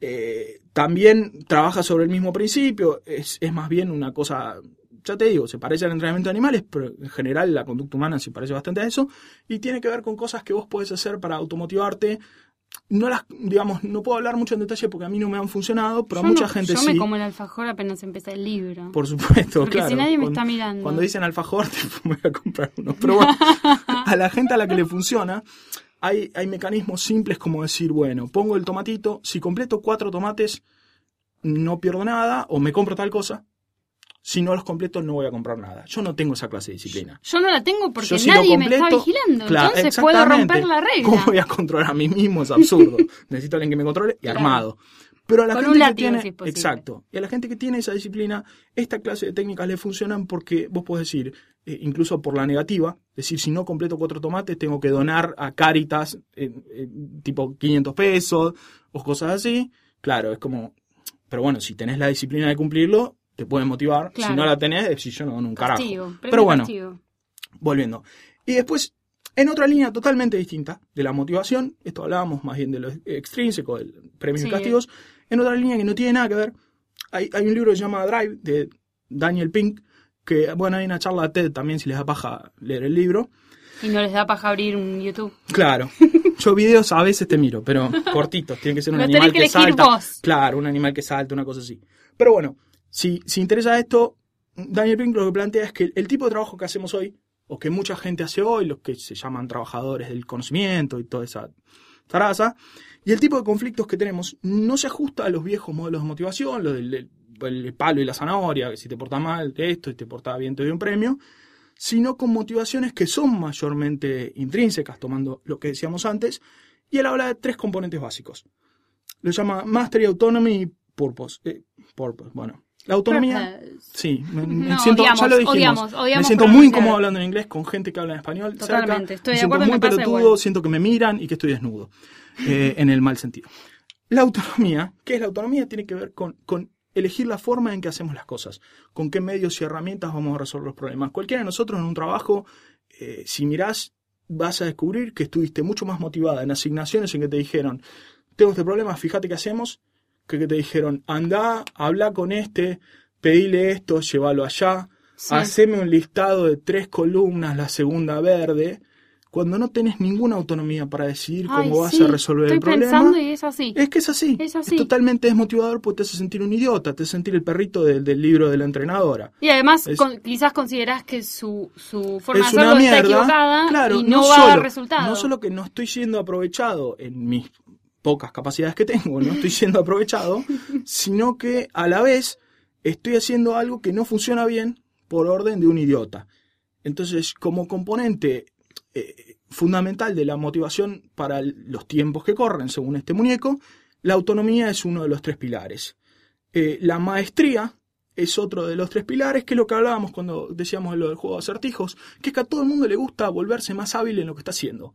Eh, también trabaja sobre el mismo principio, es, es más bien una cosa, ya te digo, se parece al entrenamiento de animales, pero en general la conducta humana se parece bastante a eso, y tiene que ver con cosas que vos podés hacer para automotivarte. No las, digamos, no puedo hablar mucho en detalle porque a mí no me han funcionado, pero Yo a mucha no- gente yo sí. me como el alfajor apenas empieza el libro. Por supuesto, Porque claro. si nadie me Cuando- está mirando. Cuando dicen alfajor, me voy a comprar uno. Pero bueno, a la gente a la que le funciona, hay, hay mecanismos simples como decir, bueno, pongo el tomatito, si completo cuatro tomates, no pierdo nada, o me compro tal cosa. Si no los completo, no voy a comprar nada. Yo no tengo esa clase de disciplina. Yo no la tengo porque Yo si lo nadie me está vigilando. Claro, entonces puedo romper la regla. ¿Cómo voy a controlar a mí mismo? Es absurdo. Necesito a alguien que me controle y Claro. armado. Pero a la Con gente que tiene, si exacto, y a la gente que tiene esa disciplina, esta clase de técnicas le funcionan porque vos podés decir, eh, incluso por la negativa, decir, si no completo cuatro tomates, tengo que donar a Caritas eh, eh, tipo 500 pesos o cosas así. Claro, es como, pero bueno, si tenés la disciplina de cumplirlo, te puede motivar. Claro. Si no la tenés, decís, yo no dono un carajo. Castigo, Pero bueno, castigo. volviendo. Y después, en otra línea totalmente distinta de la motivación, esto hablábamos más bien de lo extrínseco, del premios Sí. y castigos, en otra línea que no tiene nada que ver, hay, hay un libro que se llama Drive de Daniel Pink, que, bueno, hay una charla de TED también si les da paja leer el libro. Y no les da paja abrir un YouTube. Claro, yo videos a veces te miro, pero cortitos, tiene que ser un animal que salta. vos. Claro, un animal que salta, una cosa así. Pero bueno, si, si interesa esto, Daniel Pink lo que plantea es que el, tipo de trabajo que hacemos hoy, o que mucha gente hace hoy, los que se llaman trabajadores del conocimiento y toda esa taraza, y el tipo de conflictos que tenemos no se ajusta a los viejos modelos de motivación, lo del, del- el palo y la zanahoria, que si te porta mal esto y te porta bien te doy un premio, sino con motivaciones que son mayormente intrínsecas, tomando lo que decíamos antes, y él habla de tres componentes básicos. Lo llama Mastery, Autonomy y Purpose. Eh, purpose, bueno. La autonomía... Purpose. Sí, me, me No, siento, ya lo dijimos. odiamos, odiamos me siento muy incómodo hablando en inglés con gente que habla en español. Totalmente, cerca. estoy me de siento acuerdo, muy me pasa pelotudo, igual. siento que me miran y que estoy desnudo. eh, en el mal sentido. La autonomía, ¿qué es la autonomía? Tiene que ver con, con elegir la forma en que hacemos las cosas, con qué medios y herramientas vamos a resolver los problemas. Cualquiera de nosotros en un trabajo, eh, si mirás, vas a descubrir que estuviste mucho más motivada en asignaciones en que te dijeron, tengo este problema, fíjate qué hacemos, que que te dijeron, anda, habla con este, pedile esto, llévalo allá, Sí. haceme un listado de tres columnas, la segunda verde, cuando no tenés ninguna autonomía para decidir cómo Ay, vas sí, a resolver Estoy el problema. pensando y es así. Es que es así. Es así. totalmente desmotivador porque te hace sentir un idiota, te hace sentir el perrito del, del libro de la entrenadora. Y además, Es- con- quizás considerás que su, su forma es de está equivocada claro, y no, no va solo, a dar resultado. No solo que no estoy siendo aprovechado en mis pocas capacidades que tengo, no estoy siendo aprovechado, sino que a la vez estoy haciendo algo que no funciona bien por orden de un idiota. Entonces, como componente eh, fundamental de la motivación para los tiempos que corren, según este muñeco, la autonomía es uno de los tres pilares. Eh, la maestría es otro de los tres pilares, que es lo que hablábamos cuando decíamos lo del juego de acertijos, que es que a todo el mundo le gusta volverse más hábil en lo que está haciendo.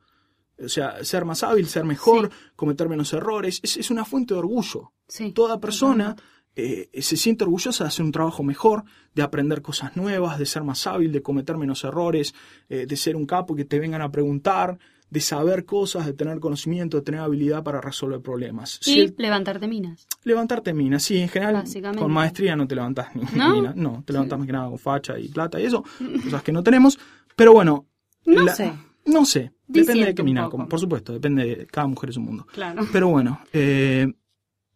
O sea, ser más hábil, ser mejor, cometer menos errores, es, es una fuente de orgullo. Sí. Toda persona eh, se siente orgullosa de hacer un trabajo mejor, de aprender cosas nuevas, de ser más hábil, de cometer menos errores, eh, de ser un capo que te vengan a preguntar, de saber cosas, de tener conocimiento, de tener habilidad para resolver problemas. Si Y el- levantarte minas. levantarte minas, sí, en general con maestría no te levantás ni ¿No? mina, no, te levantás más que nada con facha y plata y eso, cosas que no tenemos, pero bueno. No la- sé. No sé, depende de qué mina, por supuesto, depende de cada mujer es un mundo. Claro. Pero bueno, eh,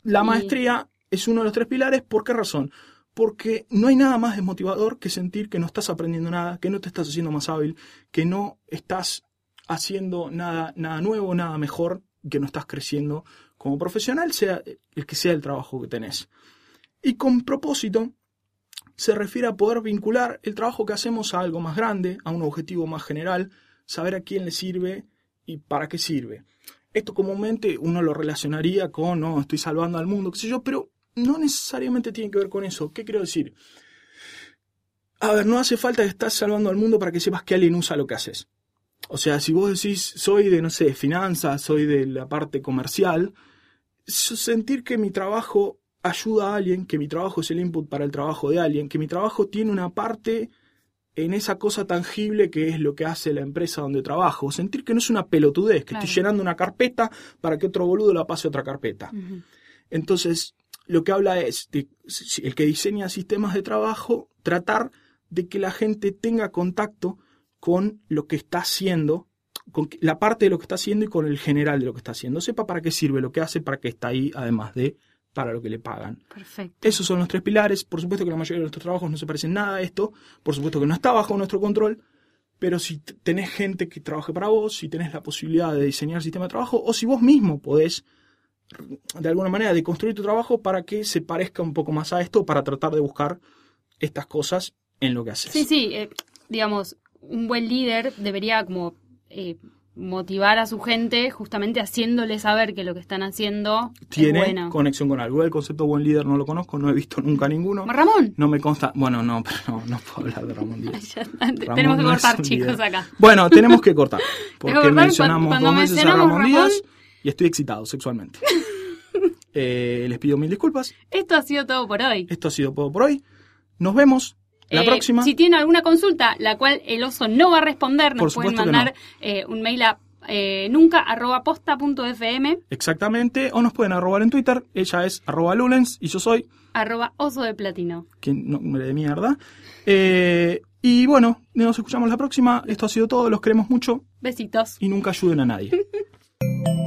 la Y- maestría es uno de los tres pilares. ¿Por qué razón? Porque no hay nada más desmotivador que sentir que no estás aprendiendo nada, que no te estás haciendo más hábil, que no estás haciendo nada, nada nuevo, nada mejor, que no estás creciendo como profesional, sea el que sea el trabajo que tenés. Y con propósito se refiere a poder vincular el trabajo que hacemos a algo más grande, a un objetivo más general, saber a quién le sirve y para qué sirve. Esto comúnmente uno lo relacionaría con, no, estoy salvando al mundo, qué sé yo, pero no necesariamente tiene que ver con eso. ¿Qué quiero decir? A ver, no hace falta que estás salvando al mundo para que sepas que alguien usa lo que haces. O sea, si vos decís, soy de, no sé, finanzas, soy de la parte comercial, sentir que mi trabajo ayuda a alguien, que mi trabajo es el input para el trabajo de alguien, que mi trabajo tiene una parte en esa cosa tangible que es lo que hace la empresa donde trabajo. Sentir que no es una pelotudez, que Claro. estoy llenando una carpeta para que otro boludo la pase a otra carpeta. Entonces, lo que habla es de el que diseña sistemas de trabajo, tratar de que la gente tenga contacto con lo que está haciendo, con la parte de lo que está haciendo y con el general de lo que está haciendo. Sepa para qué sirve lo que hace, para qué está ahí, además de para lo que le pagan. Perfecto. Esos son los tres pilares. Por supuesto que la mayoría de nuestros trabajos no se parecen nada a esto. Por supuesto que no está bajo nuestro control. Pero si tenés gente que trabaje para vos, si tenés la posibilidad de diseñar sistema de trabajo, o si vos mismo podés, de alguna manera, de construir tu trabajo para que se parezca un poco más a esto, para tratar de buscar estas cosas en lo que haces. Sí, sí, eh, digamos, un buen líder debería como eh, motivar a su gente justamente haciéndole saber que lo que están haciendo Tiene es bueno. conexión con algo. El concepto buen líder no lo conozco, no he visto nunca ninguno. Ramón. No me consta. Bueno, no, pero no, no puedo hablar de Ramón Díaz. Ramón Tenemos que no cortar, chicos, líder. acá. Bueno, tenemos que cortar. Porque cortar mencionamos cuando- dos cuando veces a mencionamos Ramón Ramón. Díaz y estoy excitado sexualmente. Eh, les pido mil disculpas. Esto ha sido todo por hoy. Esto ha sido todo por hoy. Nos vemos la Eh, próxima. Si tienen alguna consulta, la cual el oso no va a responder, nos pueden que mandar eh, un mail a eh, nunca arroba posta punto fm Exactamente. O nos pueden arrobar en Twitter. Ella es arroba Lulens y yo soy arroba oso de platino. nombre de mierda. Y bueno, nos escuchamos la próxima. Esto ha sido todo. Los queremos mucho Besitos. y nunca ayuden a nadie.